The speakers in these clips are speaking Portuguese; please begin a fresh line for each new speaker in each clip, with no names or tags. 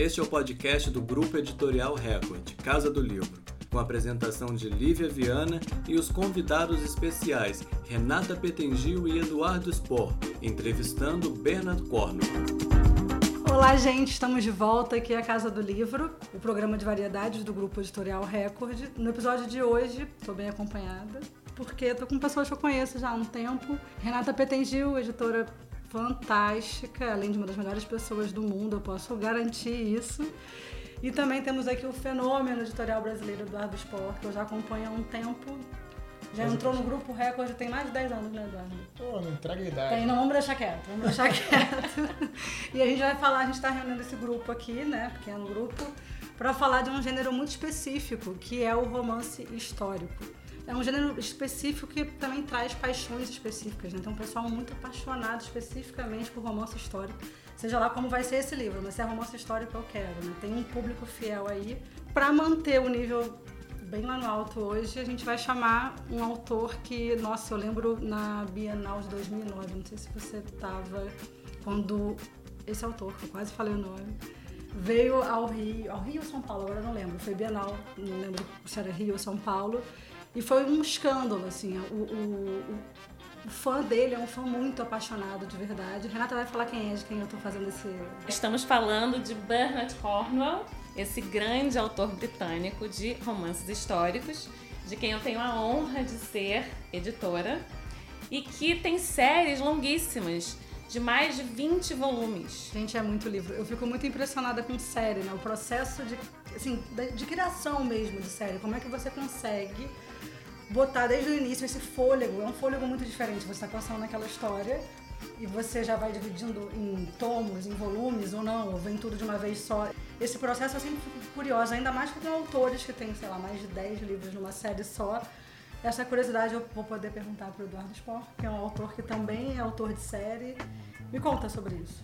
Este é o podcast do Grupo Editorial Record, Casa do Livro, com a apresentação de Lívia Viana e os convidados especiais Renata Petengil e Eduardo Spor, entrevistando Bernard Cornwell.
Olá, gente, estamos de volta aqui à Casa do Livro, o programa de variedades do Grupo Editorial Record. No episódio de hoje, estou bem acompanhada, porque estou com pessoas que eu conheço já há um tempo. Renata Petengil, editora fantástica, além de uma das melhores pessoas do mundo, eu posso garantir isso. E também temos aqui o fenômeno editorial brasileiro Eduardo Sport, que eu já acompanho há um tempo. Já entrou no grupo Record, tem mais de 10 anos, né, Eduardo?
Pô, não entrega idade.
Tem, não, vamos deixar quieto, vamos deixar quieto. e a gente vai falar, a gente está reunindo esse grupo aqui, né, pequeno grupo, para falar de um gênero muito específico, que é o romance histórico é um gênero específico que também traz paixões específicas, né? Então, um pessoal muito apaixonado especificamente por romance histórico. Seja lá como vai ser esse livro, mas se é romance histórico eu quero, né? Tem um público fiel aí. Para manter o nível bem lá no alto hoje, a gente vai chamar um autor que, nossa, eu lembro na Bienal de 2009, não sei se você estava quando esse autor, que eu quase falei o nome, veio ao Rio, ao Rio ou São Paulo, agora não lembro, foi Bienal, não lembro se era Rio ou São Paulo, e foi um escândalo, assim. O, o, o, fã dele é um fã muito apaixonado, de verdade. Renata vai falar quem é, de quem eu tô fazendo esse.
Estamos falando de Bernard Cornwell, esse grande autor britânico de romances históricos, de quem eu tenho a honra de ser editora, e que tem séries longuíssimas de mais de 20 volumes.
Gente, é muito livro. Eu fico muito impressionada com série, né? O processo de, assim, de criação mesmo de série. Como é que você consegue botar desde o início esse fôlego. É um fôlego muito diferente. Você está pensando naquela história e você já vai dividindo em tomos, em volumes ou não, ou vem tudo de uma vez só. Esse processo eu sempre fico curiosa, ainda mais com autores que têm, sei lá, mais de 10 livros numa série só. Essa curiosidade eu vou poder perguntar para o Eduardo Spor, que é um autor que também é autor de série. Me conta sobre isso.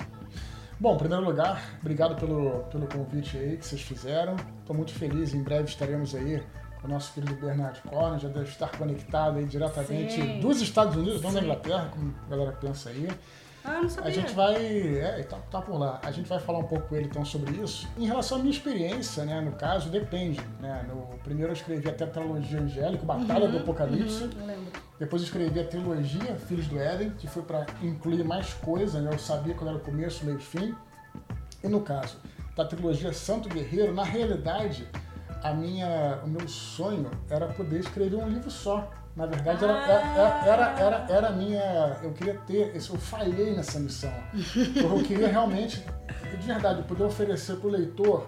Bom, em primeiro lugar, obrigado pelo, pelo convite aí que vocês fizeram. Estou muito feliz, em breve estaremos aí o nosso querido Bernard Cornwell já deve estar conectado aí diretamente Sim. dos Estados Unidos, não da Inglaterra, como a galera pensa aí.
Ah, não sabia.
A gente vai. É, tá, tá por lá. A gente vai falar um pouco com ele então sobre isso. Em relação à minha experiência, né? No caso, depende. Né? No, primeiro eu escrevi até a trilogia Angélico, Batalha uhum, do Apocalipse.
Uhum.
Depois eu escrevi a trilogia Filhos do Éden, que foi para incluir mais coisa, né? Eu sabia quando era o começo, meio e fim. E no caso da trilogia Santo Guerreiro, na realidade a minha, o meu sonho era poder escrever um livro só. Na verdade, era, ah. era, era, era, a minha. Eu queria ter. Eu falhei nessa missão. eu queria realmente, de verdade, poder oferecer para o leitor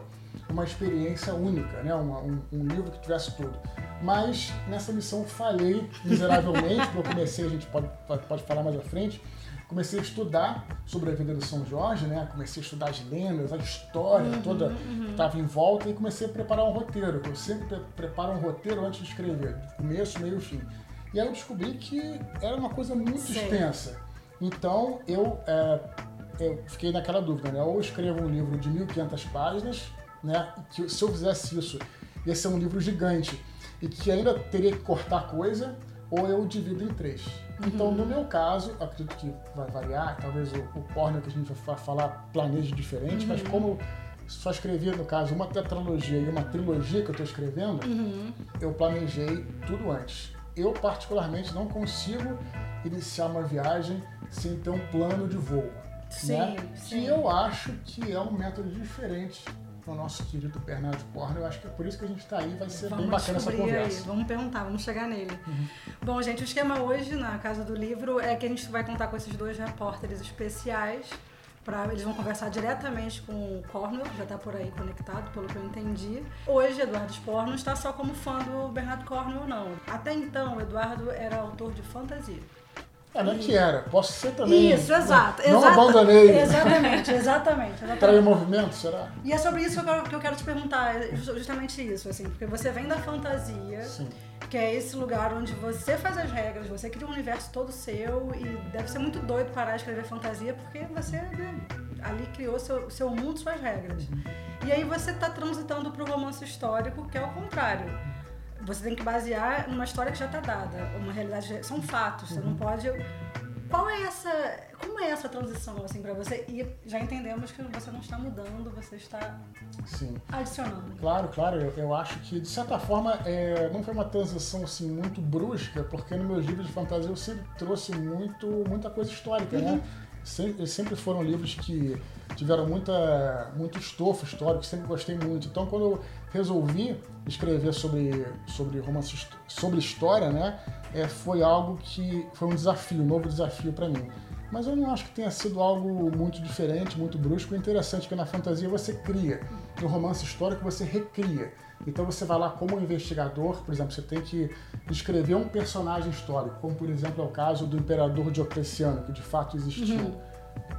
uma experiência única, né? Um, um, um, livro que tivesse tudo. Mas nessa missão falhei miseravelmente, porque eu comecei, a gente pode, pode falar mais à frente, comecei a estudar sobre a vida do São Jorge, né? Comecei a estudar as lendas, a história uhum, toda uhum. que estava em volta e comecei a preparar um roteiro. Eu sempre preparo um roteiro antes de escrever, começo, meio e fim. E aí eu descobri que era uma coisa muito extensa. Então eu, é, eu fiquei naquela dúvida, né? Ou escrevo um livro de 1.500 páginas, né? Que se eu fizesse isso, ia ser um livro gigante e que ainda teria que cortar coisa, ou eu divido em três. Então, no meu caso, acredito que vai variar, talvez o, o porno que a gente vai falar planeje diferente, uhum. mas como só escrevi, no caso, uma tetralogia e uma trilogia que eu estou escrevendo, uhum. eu planejei tudo antes. Eu, particularmente, não consigo iniciar uma viagem sem ter um plano de voo. Sim, né? sim. Que eu acho que é um método diferente o nosso querido Bernardo Porno. Eu acho que é por isso que a gente está aí, vai ser
vamos
bem bacana essa conversa.
Aí. Vamos perguntar, vamos chegar nele. Uhum. Bom, gente, o esquema hoje na Casa do Livro é que a gente vai contar com esses dois repórteres especiais. Pra, eles vão conversar diretamente com o Cornwell, já está por aí conectado, pelo que eu entendi. Hoje, Eduardo Spor não está só como fã do Bernardo Cornwell, não. Até então, o Eduardo era autor de fantasia.
É, não é que era. Posso ser também.
Isso, exato.
Não, não abandonei.
Exatamente, exatamente. exatamente.
Movimento, será?
E é sobre isso que eu, quero, que eu quero te perguntar, é justamente isso, assim, porque você vem da fantasia, Sim. que é esse lugar onde você faz as regras, você cria um universo todo seu e deve ser muito doido parar de escrever fantasia, porque você né, ali criou seu, seu mundo, suas regras. Uhum. E aí você está transitando para o romance histórico, que é o contrário você tem que basear numa história que já está dada, uma realidade, são fatos, você não uhum. pode Qual é essa, como é essa transição assim para você? E já entendemos que você não está mudando, você está
Sim.
adicionando.
Claro, claro. Eu, eu acho que, de certa forma, é, não foi uma transição assim, muito brusca, porque nos meus livros de fantasia eu sempre trouxe muito, muita coisa histórica, né? Sem- Eles sempre foram livros que tiveram muita, muito estofo histórico, sempre gostei muito. Então, quando eu resolvi escrever sobre, sobre romance, sobre história, né? É, foi algo que foi um desafio, um novo desafio para mim. Mas eu não acho que tenha sido algo muito diferente, muito brusco. O interessante é que na fantasia você cria, no romance histórico você recria. Então você vai lá como investigador, por exemplo, você tem que escrever um personagem histórico, como por exemplo é o caso do imperador Diocleciano, que de fato existiu.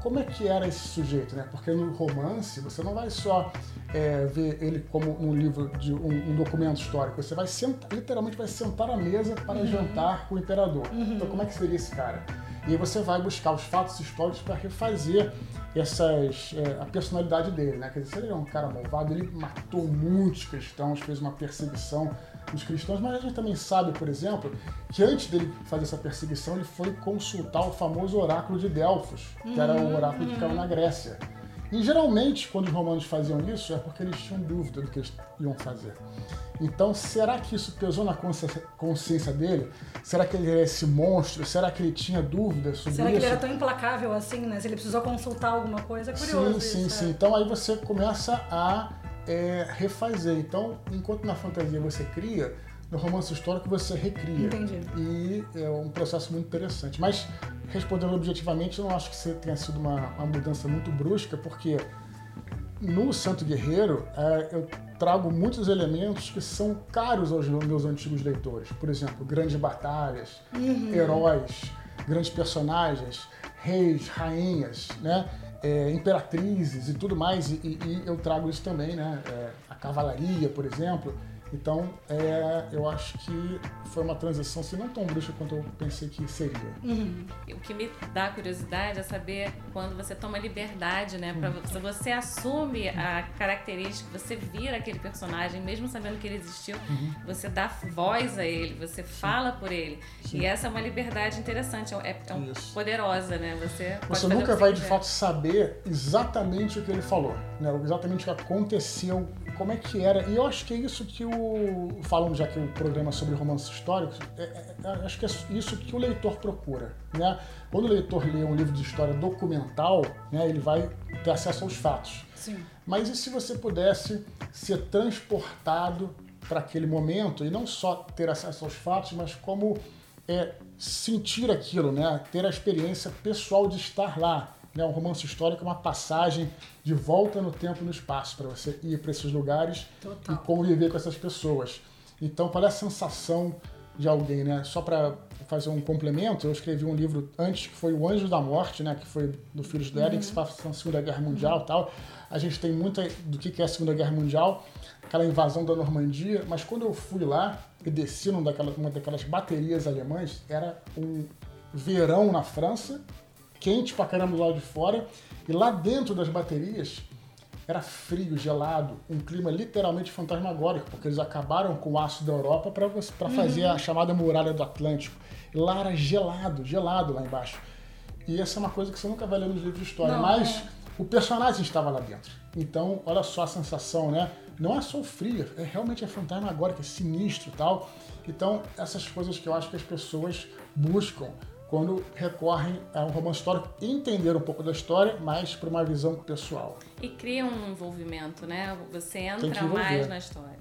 Como é que era esse sujeito, né? Porque no romance você não vai só é, ver ele como um livro de um, um documento histórico, você vai sentar, literalmente vai sentar à mesa para jantar com o imperador. Então como é que seria esse cara? E aí você vai buscar os fatos históricos para refazer essas é, a personalidade dele, né? Quer dizer, se ele é um cara malvado, ele matou muitos cristãos, fez uma perseguição dos cristãos, mas a gente também sabe, por exemplo, que antes dele fazer essa perseguição, ele foi consultar o famoso oráculo de Delfos, que era o oráculo que ficava na Grécia. E geralmente, quando os romanos faziam isso, é porque eles tinham dúvida do que eles iam fazer. Então, será que isso pesou na consciência- dele? Será que ele era esse monstro? Será que ele tinha dúvidas sobre
Será que
isso?
ele era tão implacável assim, né? Se ele precisou consultar alguma coisa, é curioso
Sim, sim,
isso,
sim.
é.
Então aí você começa a é, refazer. Então, enquanto na fantasia você cria, no romance histórico você recria.
Entendi.
E é um processo muito interessante. Mas, respondendo objetivamente, eu não acho que você tenha sido uma, uma mudança muito brusca, porque no Santo Guerreiro é, eu trago muitos elementos que são caros aos meus antigos leitores. Por exemplo, grandes batalhas, heróis, grandes personagens, reis, rainhas, né? É, imperatrizes e tudo mais. E, e- eu trago isso também, né? É, a cavalaria, por exemplo. Então, é, eu acho que foi uma transição, se não tão brusca quanto eu pensei que seria.
O que me dá curiosidade é saber quando você toma liberdade, né? Pra, se você assume a característica, você vira aquele personagem, mesmo sabendo que ele existiu, você dá voz a ele, você fala por ele. E essa é uma liberdade interessante, é, é um-
Isso.
poderosa, né? Você,
Você nunca
que
vai,
você
de
quiser.
fato, saber exatamente o que ele falou, né? exatamente o que aconteceu, como é que era. E eu acho que é isso que o. Falando já que o programa é sobre romances históricos, é- é- é- acho que é isso que o leitor procura. Né? Quando o leitor lê um livro de história documental, né, ele vai ter acesso aos fatos.
Sim.
Mas e se você pudesse ser transportado para aquele momento e não só ter acesso aos fatos, mas como é, sentir aquilo, né? ter a experiência pessoal de estar lá. Né? Um romance histórico é uma passagem de volta no tempo e no espaço para você ir para esses lugares
Total.
e conviver com essas pessoas. Então, qual é a sensação de alguém, né? Só para fazer um complemento, eu escrevi um livro antes que foi O Anjo da Morte, né? Que foi do Filhos do Éden, que se passa na Segunda Guerra Mundial e tal. A gente tem muita do que que é a Segunda Guerra Mundial, aquela invasão da Normandia, mas quando eu fui lá e desci numa daquelas, uma daquelas baterias alemãs, era um verão na França, quente pra caramba do lado de fora, e lá dentro das baterias era frio, gelado, um clima literalmente fantasmagórico, porque eles acabaram com o aço da Europa para fazer a chamada muralha do Atlântico. E lá era gelado, gelado lá embaixo. E essa é uma coisa que você nunca vai ler nos livros de história,
Não,
mas
é.
o personagem estava lá dentro. Então, olha só a sensação, né? Não é só o frio, é realmente é fantasmagórico, é sinistro e tal. Então, essas coisas que eu acho que as pessoas buscam quando recorrem a um romance histórico, entender um pouco da história, mas para uma visão pessoal.
E cria um envolvimento, né? Você entra mais na história.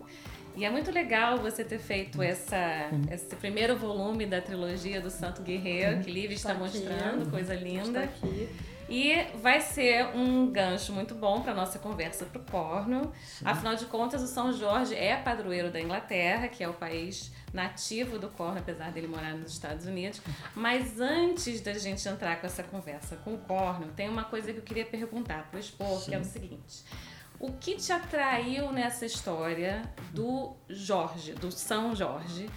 E é muito legal você ter feito essa,
Uhum.
esse primeiro volume da trilogia do Santo Guerreiro, que Livre está
Tá aqui.
mostrando, coisa
Está
linda.
aqui.
E vai ser um gancho muito bom para nossa conversa para o Cornwall. Afinal de contas, o São Jorge é padroeiro da Inglaterra, que é o país nativo do Cornwall, apesar dele morar nos Estados Unidos. Mas antes da gente entrar com essa conversa com o Cornwall, tem uma coisa que eu queria perguntar para o Expor, que é o seguinte. O que te atraiu nessa história do Jorge, do São Jorge?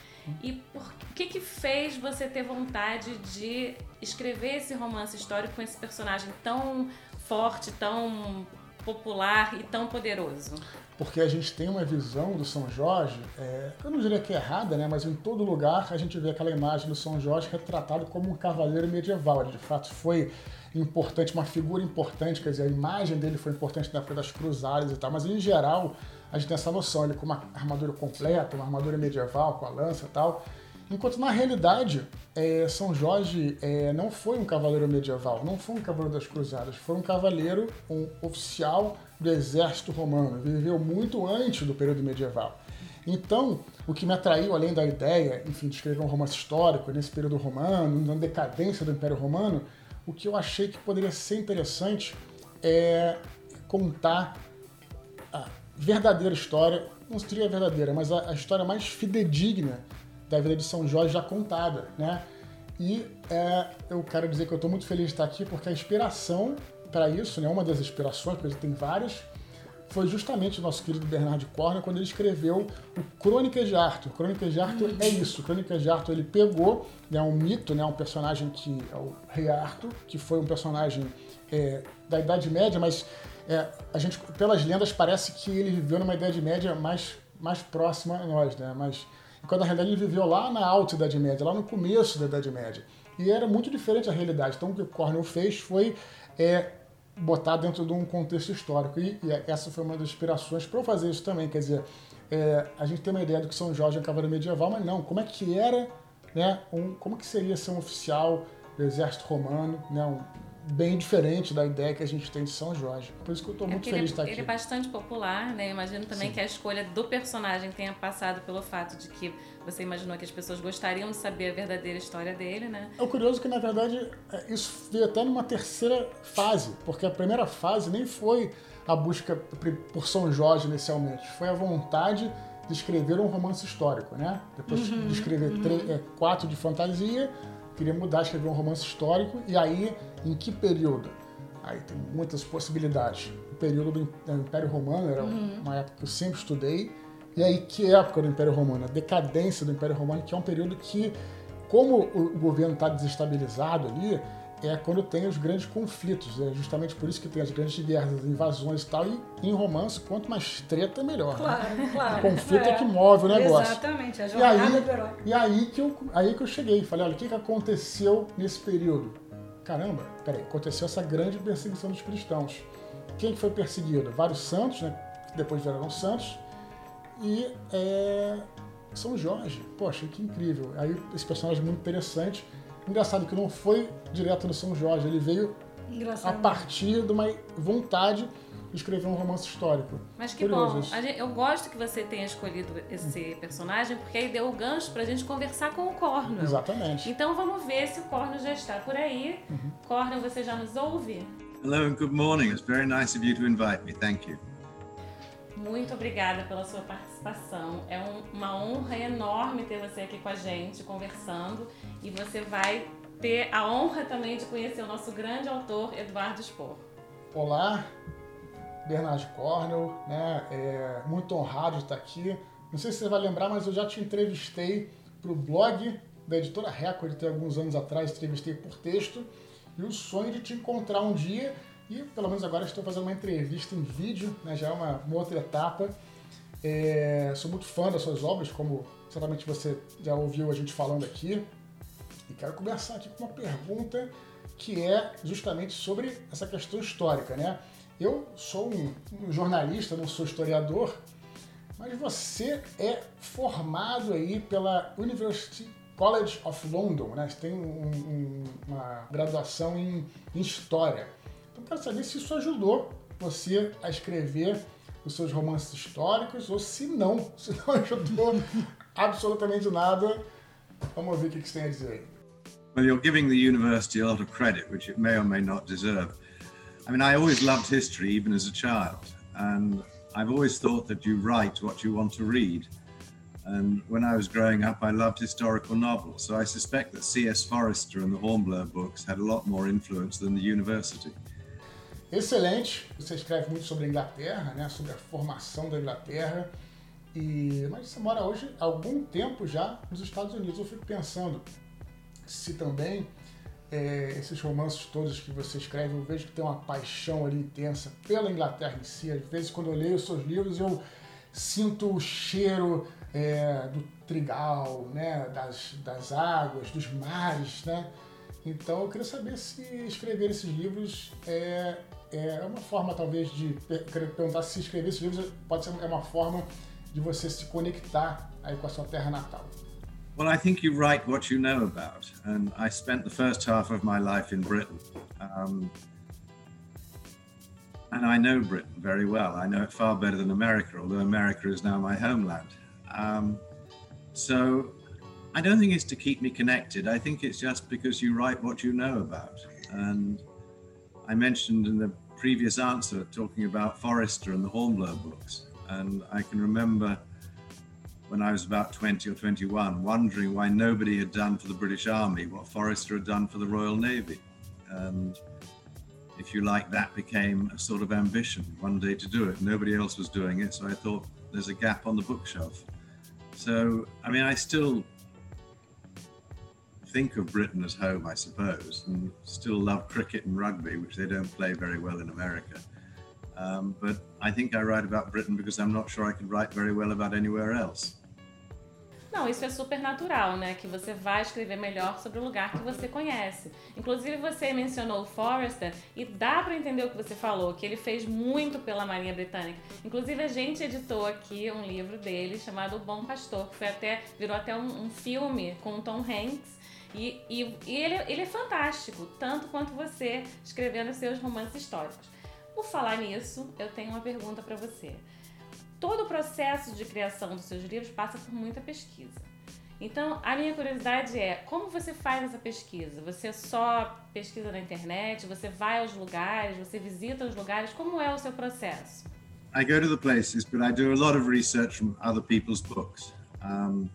E por que que fez você ter vontade de escrever esse romance histórico com esse personagem tão forte, tão popular e tão poderoso?
Porque a gente tem uma visão do São Jorge, é, eu não diria que é errada, né? mas em todo lugar a gente vê aquela imagem do São Jorge retratado como um cavaleiro medieval. Ele de fato foi importante, uma figura importante, quer dizer, a imagem dele foi importante na época das cruzadas e tal, mas em geral a gente tem essa noção, ele com uma armadura completa, uma armadura medieval, com a lança e tal. Enquanto na realidade, é, São Jorge é, não foi um cavaleiro medieval, não foi um cavaleiro das cruzadas, foi um cavaleiro, um oficial do exército romano, viveu muito antes do período medieval. Então, o que me atraiu, além da ideia, enfim, de escrever um romance histórico nesse período romano, na decadência do Império Romano, o que eu achei que poderia ser interessante é contar a verdadeira história, não seria verdadeira, mas a, a história mais fidedigna da vida de São Jorge já contada, né? E é, eu quero dizer que eu estou muito feliz de estar aqui porque a inspiração para isso, né, uma das inspirações, porque tem várias, foi justamente o nosso querido Bernard Cornwell quando ele escreveu o Crônicas de Arthur. Crônicas de Arthur é isso. Crônicas de Arthur ele pegou né, um mito, né, um personagem que é o Rei Arthur, que foi um personagem é, da Idade Média, mas é, a gente, pelas lendas, parece que ele viveu numa Idade Média mais, mais próxima a nós, né? Mas quando na realidade ele viveu lá na alta Idade Média, lá no começo da Idade Média. E era muito diferente a realidade. Então o que o Cornell fez foi é, botar dentro de um contexto histórico. E, e essa foi uma das inspirações para eu fazer isso também. Quer dizer, é, a gente tem uma ideia do que São Jorge é um cavaleiro medieval, mas não, como é que era, né, um, como que seria ser um oficial do exército romano, né, um, bem diferente da ideia que a gente tem de São Jorge. Por isso que eu estou é muito feliz
ele,
de estar aqui.
Ele é bastante popular, né? Eu imagino também Sim. que a escolha do personagem tenha passado pelo fato de que você imaginou que as pessoas gostariam de saber a verdadeira história dele, né?
É curioso que, na verdade, é, isso veio até numa terceira fase, porque a primeira fase nem foi a busca por São Jorge inicialmente, foi a vontade de escrever um romance histórico, né? Depois uhum, de escrever uhum. três, é, quatro de fantasia, queria mudar, escrever um romance histórico, e aí, em que período? Aí tem muitas possibilidades. O período do Império Romano era uhum. uma época que eu sempre estudei, e aí, que época do Império Romano? A decadência do Império Romano, que é um período que, como o governo está desestabilizado ali, é quando tem os grandes conflitos. É justamente por isso que tem as grandes guerras, as invasões e tal. E em romance, quanto mais treta, melhor.
Claro, né? claro.
O conflito é. é. que move o negócio.
Exatamente, a jornada
e aí,
do herói.
E aí que, eu, aí que eu cheguei. Falei, olha, o que, que aconteceu nesse período? Caramba, peraí, aconteceu essa grande perseguição dos cristãos. Quem foi perseguido? Vários santos, né? Que depois viraram santos. E é, São Jorge. Poxa, que incrível. Aí esse personagem é muito interessante Engraçado que não foi direto no São Jorge, ele veio Engraçado. a partir de uma vontade de escrever um romance histórico.
Mas que Curioso bom. Gente, eu gosto que você tenha escolhido esse personagem, porque aí deu o gancho pra gente conversar com o Corno.
Exatamente.
Então vamos ver se o Corno já está por aí. Uhum. Corno, você já nos ouve?
Hello and good morning. It's very nice of you to invite me. Thank you.
Muito obrigada pela sua participação. É um, uma honra enorme ter você aqui com a gente, conversando. E você vai ter a honra também de conhecer o nosso grande autor, Eduardo Spor.
Olá, Bernard Cornell, né? É muito honrado de estar aqui. Não sei se você vai lembrar, mas eu já te entrevistei para o blog da editora Record, tem alguns anos atrás, entrevistei por texto. E o sonho de te encontrar um dia e pelo menos agora estou fazendo uma entrevista em vídeo, né? já é uma, uma outra etapa. É, sou muito fã das suas obras, como certamente você já ouviu a gente falando aqui. E quero começar aqui com uma pergunta que é justamente sobre essa questão histórica. Né? Eu sou um, um jornalista, não sou historiador, mas você é formado aí pela University College of London, né? Você tem um, um, uma graduação em, em História. Então quero saber se isso ajudou você a escrever os seus romances históricos ou se não, se não ajudou absolutamente nada. Vamos ver o que você tem a dizer aí.
Well, you're giving the university a lot of credit, which it may or may not deserve. I mean, I always loved history, even as a child, and I've always thought that you write what you want to read. And when I was growing up, I loved historical novels, so I suspect that C.S. Forrester and the Hornblower books had a lot more influence than the university.
Excelente. Você escreve muito sobre a Inglaterra, né? Sobre a formação da Inglaterra. E mas você mora hoje há algum tempo já nos Estados Unidos. Eu fico pensando se também é, esses romances todos que você escreve, eu vejo que tem uma paixão ali intensa pela Inglaterra em si. Às vezes, quando eu leio os seus livros, eu sinto o cheiro é, do trigal, né, das, das águas, dos mares, né? Então, eu queria saber se escrever esses livros é, é uma forma, talvez, de perguntar se esses livros pode ser uma forma de você se conectar aí com a sua terra natal.
Well, I think you write what you know about, and I spent the first half of my life in Britain. Um, and I know Britain very well. I know it far better than America, although America is now my homeland. Um, so I don't think it's to keep me connected. I think it's just because you write what you know about. And I mentioned in the previous answer talking about Forrester and the Hornblower books. And I can remember when I was about 20 or 21, wondering why nobody had done for the British Army what Forrester had done for the Royal Navy. And if you like, that became a sort of ambition one day to do it. Nobody else was doing it, so I thought there's a gap on the bookshelf. So, I mean, I still think of Britain as home, I suppose, and still love cricket and rugby, which they don't play very well in America. Um, but I think I write about Britain because I'm not sure I write very well about anywhere else.
Não, isso é super natural, né? Que você vai escrever melhor sobre o lugar que você conhece. Inclusive, você mencionou o Forrester e dá para entender o que você falou, que ele fez muito pela Marinha Britânica. Inclusive, a gente editou aqui um livro dele chamado O Bom Pastor, que foi até, virou até um, um filme com o Tom Hanks. E, e, e ele, ele é fantástico, tanto quanto você escrevendo seus romances históricos. Por falar nisso, eu tenho uma pergunta para você todo o processo de criação dos seus livros passa por muita pesquisa. Então, a minha curiosidade é, como você faz essa pesquisa? Você só pesquisa na internet, você vai aos lugares, você visita os lugares, como é o seu processo?
I go to the places, but I do a lot of research from other people's books. Um,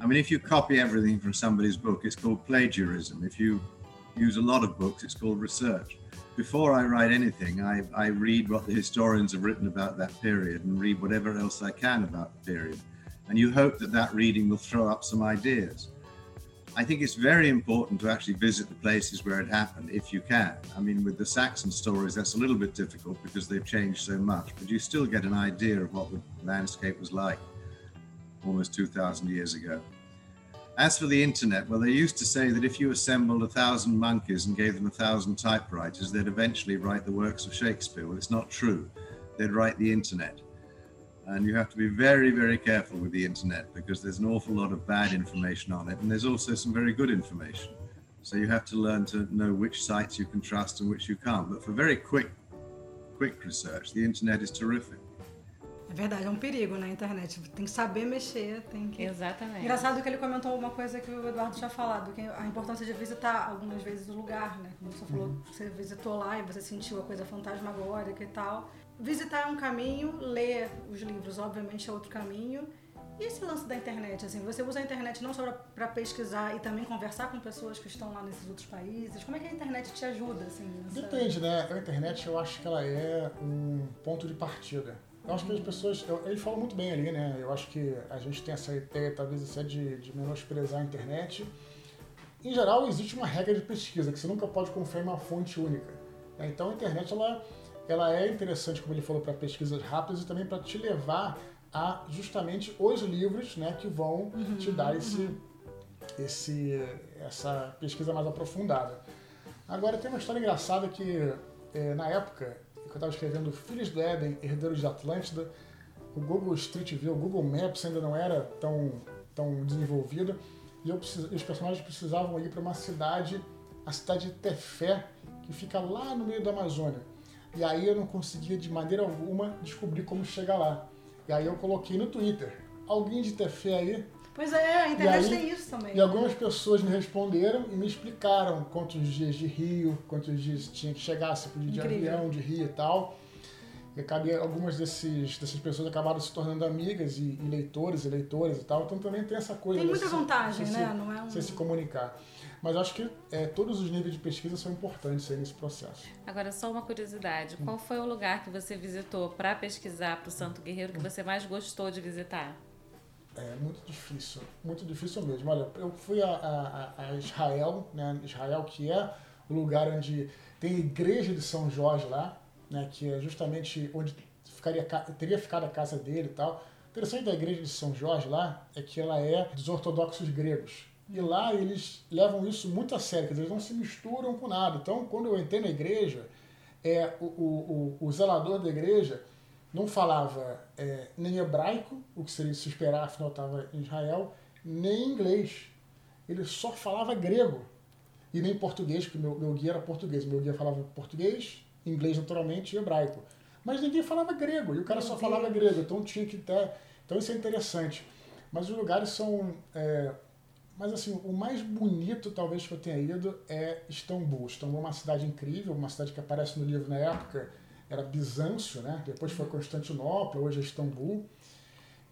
I mean, if you copy everything from somebody's book, it's called plagiarism. If you use a lot of books, it's called research. before I write anything, I, I read what the historians have written about that period and read whatever else I can about the period. And you hope that that reading will throw up some ideas. I think it's very important to actually visit the places where it happened if you can. I mean, with the Saxon stories, that's a little bit difficult because they've changed so much, but you still get an idea of what the landscape was like almost 2,000 years ago. As for the internet, well, they used to say that if you assembled a thousand monkeys and gave them a thousand typewriters, they'd eventually write the works of Shakespeare. Well, it's not true. They'd write the internet. And you have to be very, very careful with the internet because there's an awful lot of bad information on it. And there's also some very good information. So you have to learn to know which sites you can trust and which you can't. But for very quick, quick research, the internet is terrific.
É verdade, é um perigo na internet. Tem que saber mexer, tem que.
Exatamente.
Engraçado que ele comentou uma coisa que o Eduardo tinha falado, que a importância de visitar algumas vezes o lugar, né? Como você falou, uhum. você visitou lá e você sentiu a coisa fantasmagórica e tal. Visitar é um caminho, ler os livros, obviamente, é outro caminho. E esse lance da internet, assim, você usa a internet não só para pesquisar e também conversar com pessoas que estão lá nesses outros países? Como é que a internet te ajuda, assim?
Nessa... Depende, né? A internet eu acho que ela é um ponto de partida. Eu acho que as pessoas. Eu, ele fala muito bem ali, né? Eu acho que a gente tem essa ideia, talvez, até de, de menosprezar a internet. Em geral, existe uma regra de pesquisa, que você nunca pode confiar em uma fonte única. Né? Então, a internet ela, ela é interessante, como ele falou, para pesquisas rápidas e também para te levar a justamente os livros né, que vão uhum, te dar esse, uhum. esse, essa pesquisa mais aprofundada. Agora, tem uma história engraçada que, é, na época, eu estava escrevendo Filhos do Éden, Herdeiros de Atlântida, o Google Street View, o Google Maps ainda não era tão, tão desenvolvido, e eu precis, os personagens precisavam ir para uma cidade, a cidade de Tefé, que fica lá no meio da Amazônia. E aí eu não conseguia de maneira alguma descobrir como chegar lá. E aí eu coloquei no Twitter, alguém de Tefé aí
Pois é, a internet aí, tem isso também.
E algumas pessoas me responderam e me explicaram quantos dias de rio, quantos dias tinha que chegar, se podia de avião, de rio e tal. E acabei, algumas desses, dessas pessoas acabaram se tornando amigas e, e leitores e leitoras e tal. Então também tem essa coisa.
Tem muita vantagem, né?
Se,
Não é
um... Você se comunicar. Mas acho que é, todos os níveis de pesquisa são importantes aí nesse processo.
Agora, só uma curiosidade. Qual foi o lugar que você visitou para pesquisar para o Santo Guerreiro que você mais gostou de visitar?
É muito difícil, muito difícil mesmo. Olha, eu fui a, a, a Israel, né? Israel que é o lugar onde tem a igreja de São Jorge lá, né? Que é justamente onde ficaria, teria ficado a casa dele e tal. O interessante da igreja de São Jorge lá é que ela é dos ortodoxos gregos. E lá eles levam isso muito a sério, eles não se misturam com nada. Então, quando eu entrei na igreja, é, o, o, o, o zelador da igreja não falava é, nem hebraico, o que seria se esperar, afinal estava em Israel, nem inglês. Ele só falava grego. E nem português, porque meu, meu guia era português. Meu guia falava português, inglês naturalmente e hebraico. Mas ninguém falava grego, e o cara meu só Deus. falava grego, então tinha que ter. Então isso é interessante. Mas os lugares são. É, mas assim, o mais bonito talvez que eu tenha ido é Istambul. Istambul é uma cidade incrível, uma cidade que aparece no livro na época era Bizâncio, né? depois foi Constantinopla, hoje é Istambul.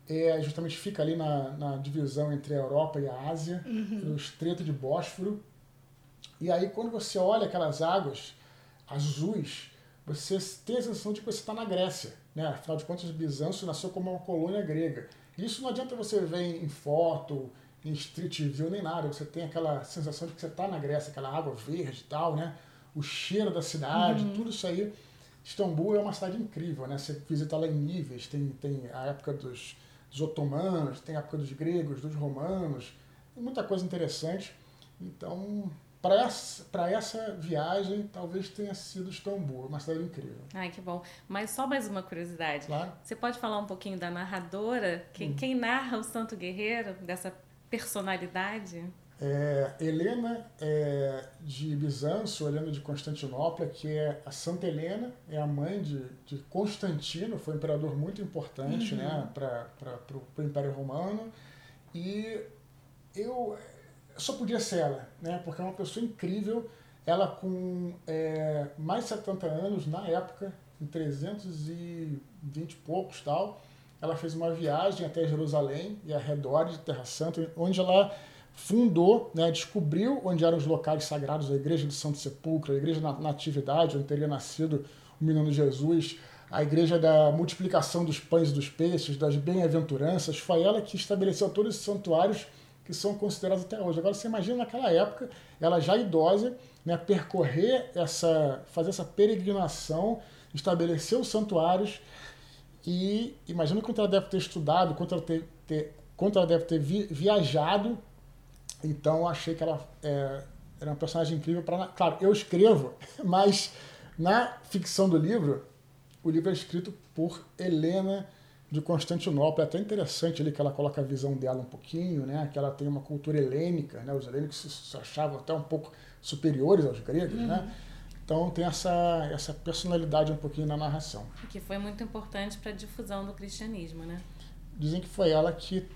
É, justamente fica ali na, na divisão entre a Europa e a Ásia, uhum. no Estreito de Bósforo. E aí, quando você olha aquelas águas azuis, você tem a sensação de que você está na Grécia. Né? Afinal de contas, Bizâncio nasceu como uma colônia grega. Isso não adianta você ver em foto, em street view, nem nada. Você tem aquela sensação de que você está na Grécia, aquela água verde e tal, né? O cheiro da cidade, uhum. tudo isso aí Istambul é uma cidade incrível, né? Você visita lá em níveis, tem, tem a época dos, dos otomanos, tem a época dos gregos, dos romanos, tem muita coisa interessante. Então, para essa, essa viagem, talvez tenha sido Istambul, uma cidade incrível.
Ai, que bom. Mas só mais uma curiosidade.
Claro.
Você pode falar um pouquinho da narradora? Quem, hum. quem narra o Santo Guerreiro, dessa personalidade?
É, Helena é, de Bizâncio, Helena de Constantinopla, que é a Santa Helena, é a mãe de, de Constantino, foi um imperador muito importante uhum. né, para o Império Romano. E eu só podia ser ela, né, porque é uma pessoa incrível. Ela com é, mais de 70 anos, na época, em 320 e poucos tal, ela fez uma viagem até Jerusalém e arredores de Terra Santa, onde ela fundou, né, descobriu onde eram os locais sagrados, a igreja do Santo Sepulcro, a igreja da Natividade, onde teria nascido o menino Jesus, a igreja da multiplicação dos pães e dos peixes, das bem-aventuranças, foi ela que estabeleceu todos esses santuários que são considerados até hoje. Agora você imagina naquela época, ela já idosa, né, percorrer essa, fazer essa peregrinação, estabelecer os santuários e imagina quanto ela deve ter estudado, quanto ela, ter, ter, quanto ela deve ter vi, viajado então achei que ela é, era uma personagem incrível para. Claro, eu escrevo, mas na ficção do livro, o livro é escrito por Helena de Constantinopla. É até interessante ali que ela coloca a visão dela um pouquinho, né? Que ela tem uma cultura helênica, né? Os helênicos se achavam até um pouco superiores aos gregos, né? uhum. né? Então tem essa, essa personalidade um pouquinho na narração.
Que foi muito importante para a difusão do cristianismo, né?
Dizem que foi ela que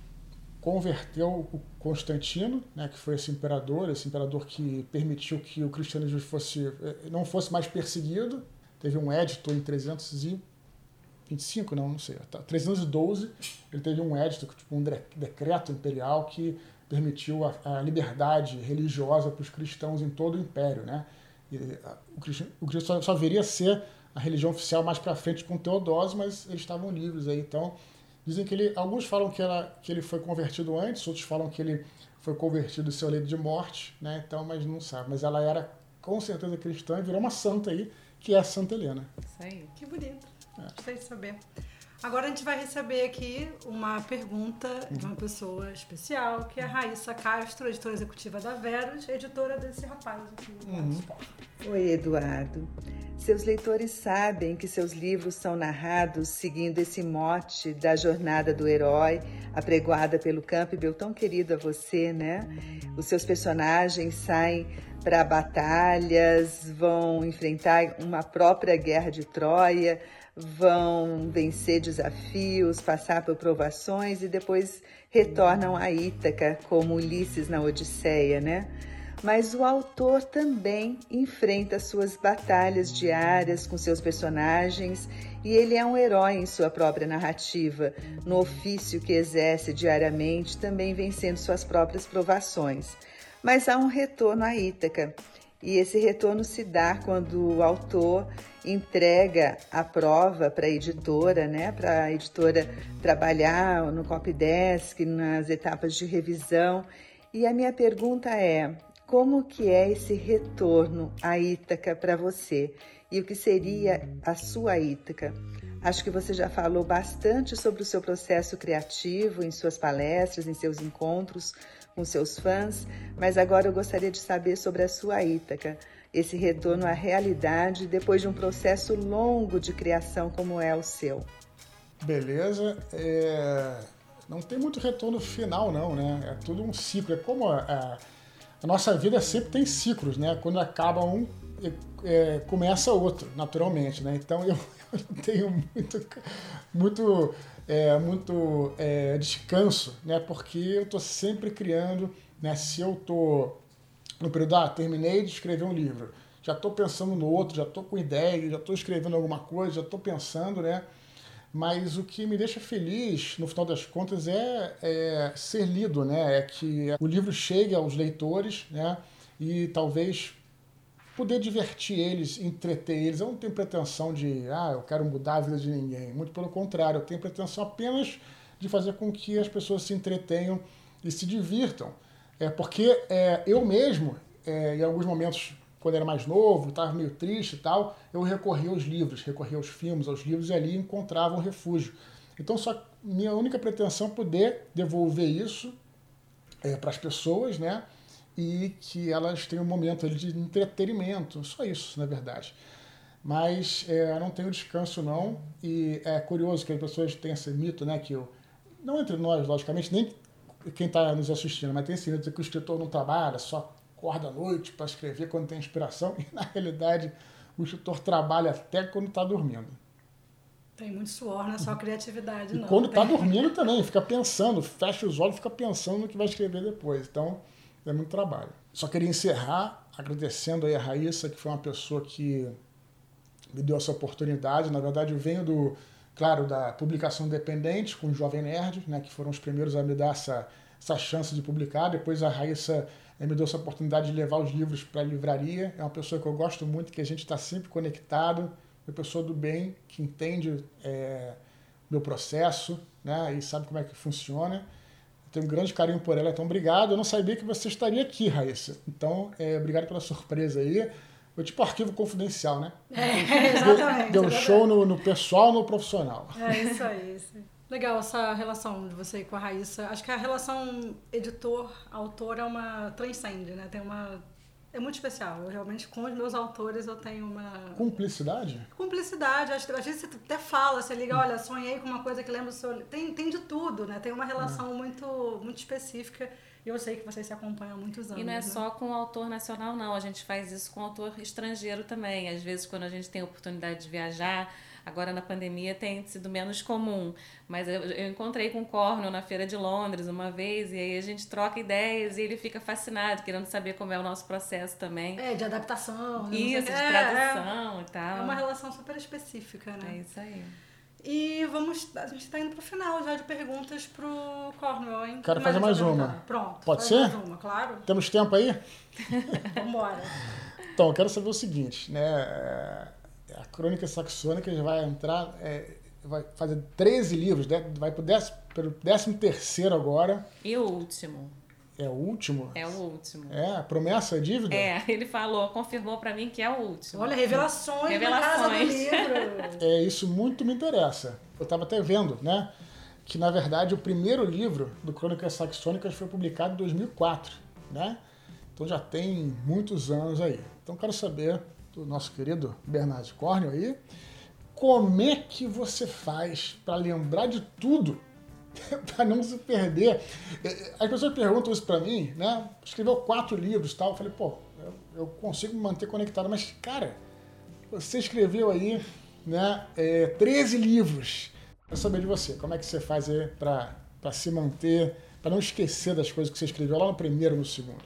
converteu o Constantino, né, que foi esse imperador, esse imperador que permitiu que o cristianismo fosse, eh, não fosse mais perseguido. Teve um édito em 325, não, não sei, 312, tá, ele teve um édito, tipo um decreto imperial que permitiu a, a liberdade religiosa para os cristãos em todo o império, né? E, a, o cristianismo, o cristianismo só, só viria a ser a religião oficial mais para frente com Teodósio, mas eles estavam livres aí, então Dizem que ele, alguns falam que, ela, que ele foi convertido antes, outros falam que ele foi convertido em seu leito de morte, né? Então, mas não sabe. Mas ela era com certeza cristã e virou uma santa aí, que é a Santa Helena.
Isso aí. Que bonito. É. Gostei de saber. Agora a gente vai receber aqui uma pergunta de uma pessoa especial, que é a Raíssa Castro, editora executiva da Verus, editora desse rapaz aqui. Uhum.
Oi, Eduardo. Seus leitores sabem que seus livros são narrados seguindo esse mote da jornada do herói, apregoada pelo Campbell, tão querido a você, né? Os seus personagens saem para batalhas, vão enfrentar uma própria guerra de Troia, vão vencer desafios, passar por provações e depois retornam a Ítaca, como Ulisses na Odisseia, né? Mas o autor também enfrenta suas batalhas diárias com seus personagens e ele é um herói em sua própria narrativa, no ofício que exerce diariamente, também vencendo suas próprias provações. Mas há um retorno a Ítaca E esse retorno se dá quando o autor entrega a prova para a editora, né? Para a editora trabalhar no copydesk, nas etapas de revisão. E a minha pergunta é: como que é esse retorno à Ítaca para você? E o que seria a sua Ítaca? Acho que você já falou bastante sobre o seu processo criativo em suas palestras, em seus encontros com seus fãs, mas agora eu gostaria de saber sobre a sua Ítaca, esse retorno à realidade depois de um processo longo de criação como é o seu.
Beleza. É... Não tem muito retorno final, não, né? É tudo um ciclo. É como a, a, nossa vida sempre tem ciclos, né? Quando acaba um, é, começa outro, naturalmente, né? Então eu, eu não tenho muito, muito é, muito é, descanso, né? Porque eu estou sempre criando, né? Se eu estou no período, ah, terminei de escrever um livro, já estou pensando no outro, já estou com ideia, já estou escrevendo alguma coisa, já estou pensando, né? Mas o que me deixa feliz, no final das contas, é, é, ser lido, né? É que o livro chegue aos leitores, né? E talvez poder divertir eles, entreter eles. Eu não tenho pretensão de, ah, eu quero mudar a vida de ninguém. Muito pelo contrário, eu tenho pretensão apenas de fazer com que as pessoas se entretenham e se divirtam. É porque é, eu mesmo, é, em alguns momentos, quando era mais novo, estava meio triste e tal, eu recorria aos livros, recorria aos filmes, aos livros e ali encontrava um refúgio. Então, só minha única pretensão é poder devolver isso é, para as pessoas, né? E que elas tenham um momento de entretenimento, só isso, na verdade. Mas é, não tenho descanso não, e é curioso que as pessoas têm esse mito, né, que eu, não entre nós, logicamente, nem quem está nos assistindo, mas tem esse mito de que o escritor não trabalha, só acorda à noite para escrever quando tem inspiração, e na realidade o escritor trabalha até quando está dormindo.
Tem muito suor, é só criatividade,
e
não.
quando está dormindo também, fica pensando, fecha os olhos, fica pensando no que vai escrever depois. Então, é muito trabalho. Só queria encerrar agradecendo aí a Raíssa, que foi uma pessoa que me deu essa oportunidade. Na verdade, eu venho do, claro, da publicação independente com o Jovem Nerd, né, que foram os primeiros a me dar essa, essa chance de publicar. Depois a Raíssa eh, me deu essa oportunidade de levar os livros para a livraria. É uma pessoa que eu gosto muito, que a gente está sempre conectado, uma pessoa do bem, que entende é, meu processo né, e sabe como é que funciona tenho um grande carinho por ela, então obrigado. Eu não sabia que você estaria aqui, Raíssa. Então, é, obrigado pela surpresa aí. Foi tipo arquivo confidencial, né?
É, exatamente.
Deu um show no, no pessoal no profissional.
É isso aí. Isso. Legal essa relação de você com a Raíssa. Acho que a relação editor-autor é uma transcende, né? Tem uma é muito especial. Eu realmente, com os meus autores, eu tenho uma.
Cumplicidade?
Cumplicidade. Às vezes você até fala, você liga, olha, sonhei com uma coisa que lembra o seu. Tem, tem de tudo, né? Tem uma relação muito, muito específica. E eu sei que vocês se acompanham há muitos anos.
E não é
né?
só com o autor nacional, não. A gente faz isso com o autor estrangeiro também. Às vezes, quando a gente tem a oportunidade de viajar Agora na pandemia tem sido menos comum, mas eu, eu encontrei com o Cornel na feira de Londres uma vez e aí a gente troca ideias e ele fica fascinado, querendo saber como é o nosso processo também.
É, de adaptação.
Né? Isso, de é, tradução
é,
e tal.
É uma relação super específica, né?
É isso aí.
E vamos, a gente está indo para o final já de perguntas pro Cornwell, hein?
Quero fazer mais uma.
Pronto.
Pode ser?
Mais uma, claro.
Temos tempo aí?
Vambora.
Então, eu quero saber o seguinte, né? A Crônica Saxônica já vai entrar, é, vai fazer 13 livros, né? vai pro décimo, pelo 13 terceiro agora.
E o último?
É o último?
É o último.
É, promessa, é dívida?
É, ele falou, confirmou para mim que é o último.
Olha, revelações,
revelações.
na casa do livro.
É, isso muito me interessa. Eu estava até vendo, né? Que, na verdade, o primeiro livro do Crônicas Saxônicas foi publicado em 2004, né? Então já tem muitos anos aí. Então quero saber do nosso querido Bernardo Cornel aí. Como é que você faz para lembrar de tudo? para não se perder. As pessoas perguntam isso para mim, né? Escreveu quatro livros tal. Eu falei, pô, eu, eu, consigo me manter conectado. Mas, cara, você escreveu aí né, é, 13 livros. Eu saber de você, como é que você faz para se manter, para não esquecer das coisas que você escreveu lá no primeiro no segundo?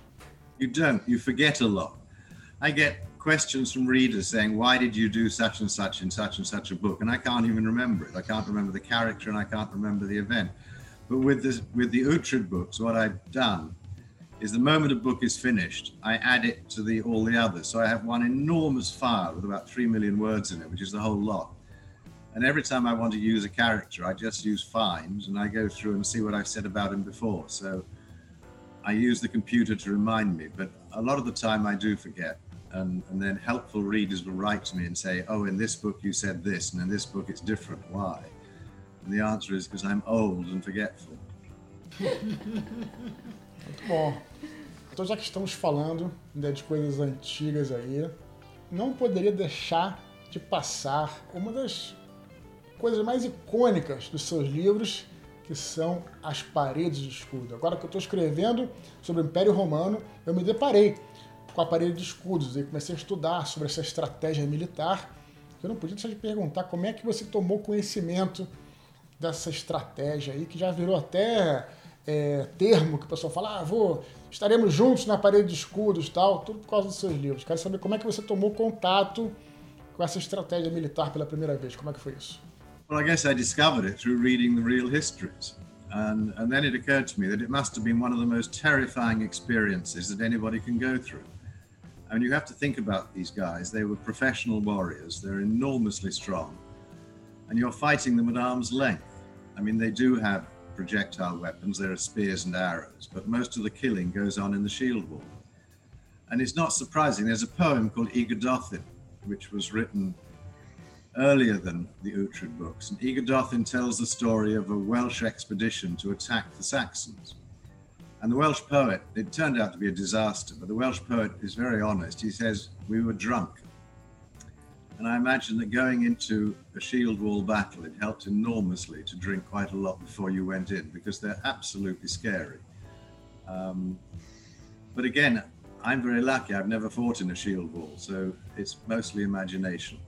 You don't, you forget a lot. I get questions from readers saying, why did you do such and such in such and such a book? And I can't even remember it. I can't remember the character and I can't remember the event. But with this, with the Uhtred books, what I've done is the moment a book is finished, I add it to the all the others. So I have one enormous file with about three million words in it, which is the whole lot. And every time I want to use a character, I just use find and I go through and see what I've said about him before. So I use the computer to remind me, but a lot of the time I do forget. And, and then helpful readers will write to me and say, Oh, in this book you said this, and in this book it's different. Why? And the answer is because I'm old and forgetful.
Muito bom. Então, já que estamos falando né, de coisas antigas aí, não poderia deixar de passar uma das coisas mais icônicas dos seus livros, que são as paredes de escudo. Agora que eu estou escrevendo sobre o Império Romano, eu me deparei com a parede de escudos e comecei a estudar sobre essa estratégia militar. Eu não podia deixar de perguntar como é que você tomou conhecimento dessa estratégia aí, que já virou até é, termo que o pessoal fala, ah, vou, estaremos juntos na parede de escudos tal, tudo por causa dos seus livros. Quero saber como é que você tomou contato com essa estratégia militar pela primeira vez. Como é que foi isso?
Well, I guess I discovered it through reading the real histories. And, and then it occurred to me that it must have been one of the most terrifying experiences that anybody can go through. Mean, you have to think about these guys. They were professional warriors, they're enormously strong. And you're fighting them at arm's length. I mean, they do have projectile weapons, there are spears and arrows, but most of the killing goes on in the shield wall. And it's not surprising, there's a poem called Egodothin, which was written earlier than the Uhtred books. And Egodothin tells the story of a Welsh expedition to attack the Saxons. And the Welsh poet, it turned out to be a disaster, but the Welsh poet is very honest. He says, We were drunk. And I imagine that going into a shield wall battle, it helped enormously to drink quite a lot before you went in because they're absolutely scary. Um, but again, I'm very lucky. I've never fought in a shield wall, so it's mostly imagination.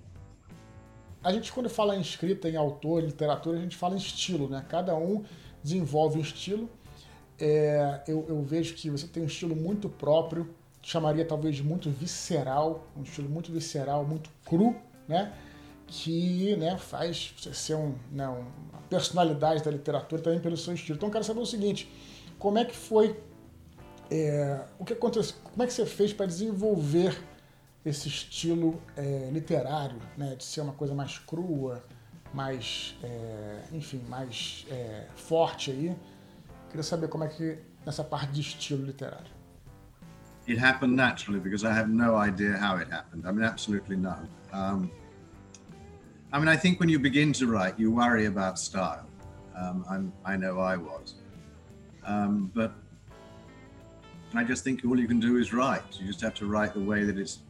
A gente, quando fala em escrita, em autor, literatura, a gente fala em estilo, né? Cada um desenvolve um estilo. É, eu, eu, vejo que você tem um estilo muito próprio, chamaria talvez de muito visceral, um estilo muito visceral, muito cru, né? Que né, faz você ser um, né, uma personalidade da literatura também pelo seu estilo. Então, eu quero saber o seguinte: como é que foi, é, o que aconteceu, como é que você fez para desenvolver esse estilo é, literário, né, de ser uma coisa mais crua, mais, é, enfim, mais é, forte aí. Queria saber como é que nessa parte de estilo literário.
It happened naturally because I have no idea how it happened. I mean, absolutely none. Um, I mean, I think when you begin to write, you worry about style. Um, i know I was, um, but I just think all you can do is write. You just have to write the way that it's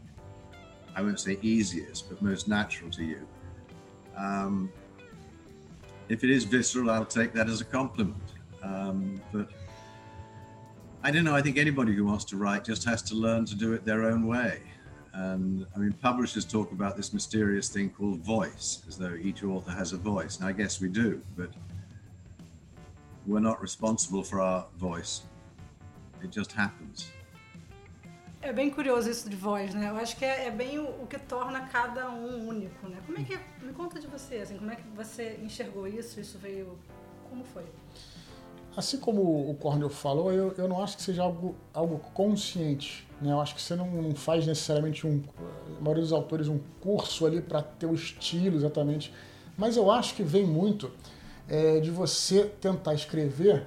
I won't say easiest, but most natural to you. Um, if it is visceral, I'll take that as a compliment. Um, but I don't know. I think anybody who wants to write just has to learn to do it their own way. And I mean, publishers talk about this mysterious thing called voice, as though each author has a voice. And I guess we do, but we're not responsible for our voice. It just happens.
É bem curioso isso de voz, né? Eu acho que é, é bem o, o, que torna cada um único, né? Como é que me conta de você, assim, como é que você enxergou isso? Isso veio, como foi?
Assim como o Cornel falou, eu, eu não acho que seja algo, algo consciente, né? Eu acho que você não, não faz necessariamente um, a maioria dos autores um curso ali para ter o estilo exatamente, mas eu acho que vem muito é, de você tentar escrever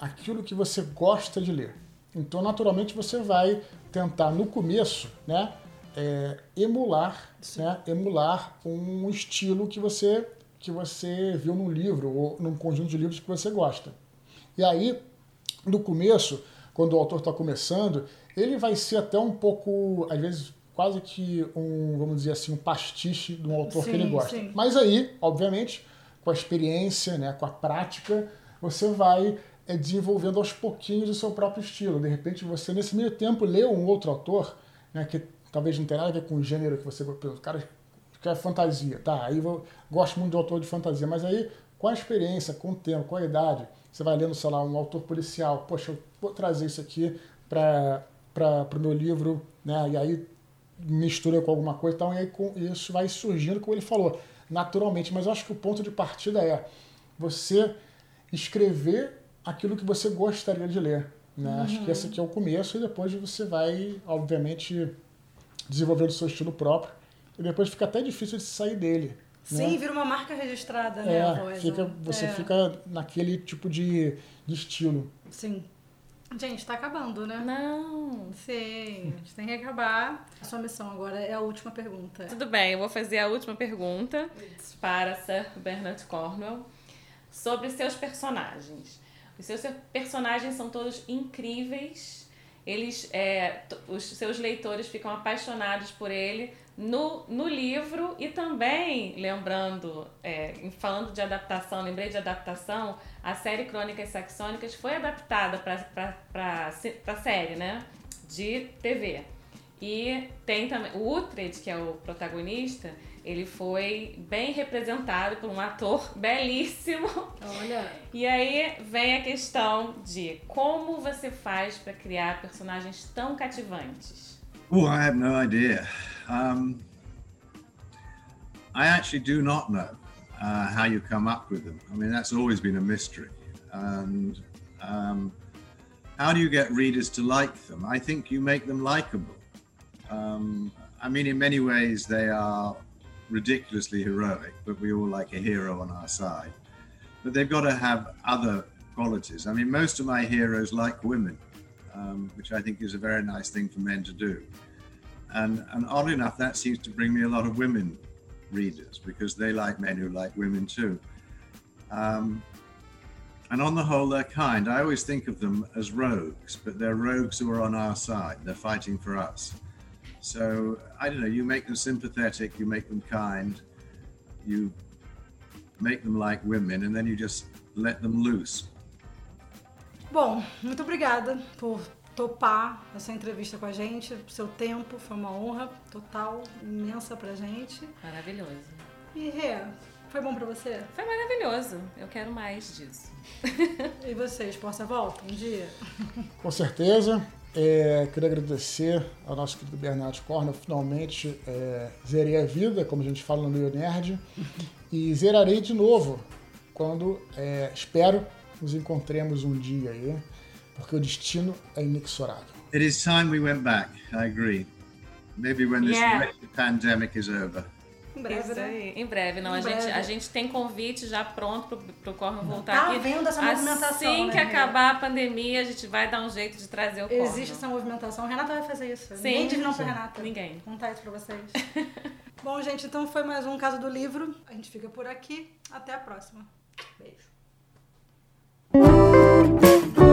aquilo que você gosta de ler. Então, naturalmente, você vai tentar no começo, né, é, emular, né, emular um estilo que você que você viu num livro ou num conjunto de livros que você gosta. E aí, no começo, quando o autor está começando, ele vai ser até um pouco, às vezes, quase que um, vamos dizer assim, um pastiche de um autor sim, que ele gosta. Sim. Mas aí, obviamente, com a experiência, né, com a prática, você vai é desenvolvendo aos pouquinhos o seu próprio estilo. De repente, você, nesse meio tempo, lê um outro autor, né, que talvez não tenha nada a ver com o gênero que você. O cara quer fantasia, tá? Aí eu gosto muito de autor de fantasia, mas aí, com a experiência, com o tempo, com a idade, você vai lendo, sei lá, um autor policial, poxa, eu vou trazer isso aqui para o meu livro, né? E aí mistura com alguma coisa e tal, e aí com, isso vai surgindo, como ele falou, naturalmente. Mas eu acho que o ponto de partida é você escrever aquilo que você gostaria de ler. Né? Uhum. Acho que esse aqui é o começo e depois você vai, obviamente, desenvolver o seu estilo próprio. E depois fica até difícil de sair dele.
Sim,
né?
vira uma marca registrada, né?
É, voz, fica, né? você é. fica naquele tipo de, de estilo.
Sim. Gente, tá acabando, né?
Não.
Sim, a gente tem que acabar. A sua missão agora é a última pergunta.
Tudo bem, eu vou fazer a última pergunta Isso. para Sir Bernard Cornwell sobre seus personagens. Os seus personagens são todos incríveis. Eles, é, os seus leitores ficam apaixonados por ele no, no livro e também, lembrando, é, falando de adaptação, lembrei de adaptação, a série Crônicas Saxônicas foi adaptada para a série, né? De TV. E tem também o Uhtred, que é o protagonista, ele foi bem representado por um ator belíssimo.
Olha.
E aí vem a questão de como você faz para criar personagens tão cativantes.
Oh, I have no idea. Um, I actually do not know uh, how you come up with them. I mean, that's always been a mystery. And um, how do you get readers to like them? I think you make them likable. Um, I mean, in many ways, they are ridiculously heroic, but we all like a hero on our side. But they've got to have other qualities. I mean, most of my heroes like women, um, which I think is a very nice thing for men to do. And, and odd enough, that seems to bring me a lot of women readers because they like men who like women too. Um, and on the whole, they're kind. I always think of them as rogues, but they're rogues who are on our side. They're fighting for us. So I don't know. You make them sympathetic. You make them kind. You make them like women, and then you just let them loose.
Bom, muito obrigada por topar essa entrevista com a gente, seu tempo, foi uma honra total, imensa pra gente.
Maravilhoso.
E Rê, foi bom pra você?
Foi maravilhoso. Eu quero mais disso.
e vocês, Porta Volta, um dia?
Com certeza. É, queria agradecer ao nosso querido Bernardo Corna. Finalmente é, zerei a vida, como a gente fala no Meio Nerd, e zerarei de novo quando é, espero nos encontremos um dia aí, porque o destino é inexorável.
It is time we went back. I agree. Maybe when this yeah. pandemic is over.
Em breve, Isso aí. Em breve, não. Em a, breve. Gente, a gente tem convite já pronto pro, pro Corno voltar
tá
aqui.
Tá vendo essa movimentação,
Assim
né,
que acabar a pandemia, a gente vai dar um jeito de trazer o Corno.
Existe essa movimentação. A Renata vai fazer isso. Sim. Ninguém diz não pra Renata.
Ninguém.
Contar isso pra vocês. Bom, gente, então foi mais um caso do livro. A gente fica por aqui. Até a próxima. Beijo. Música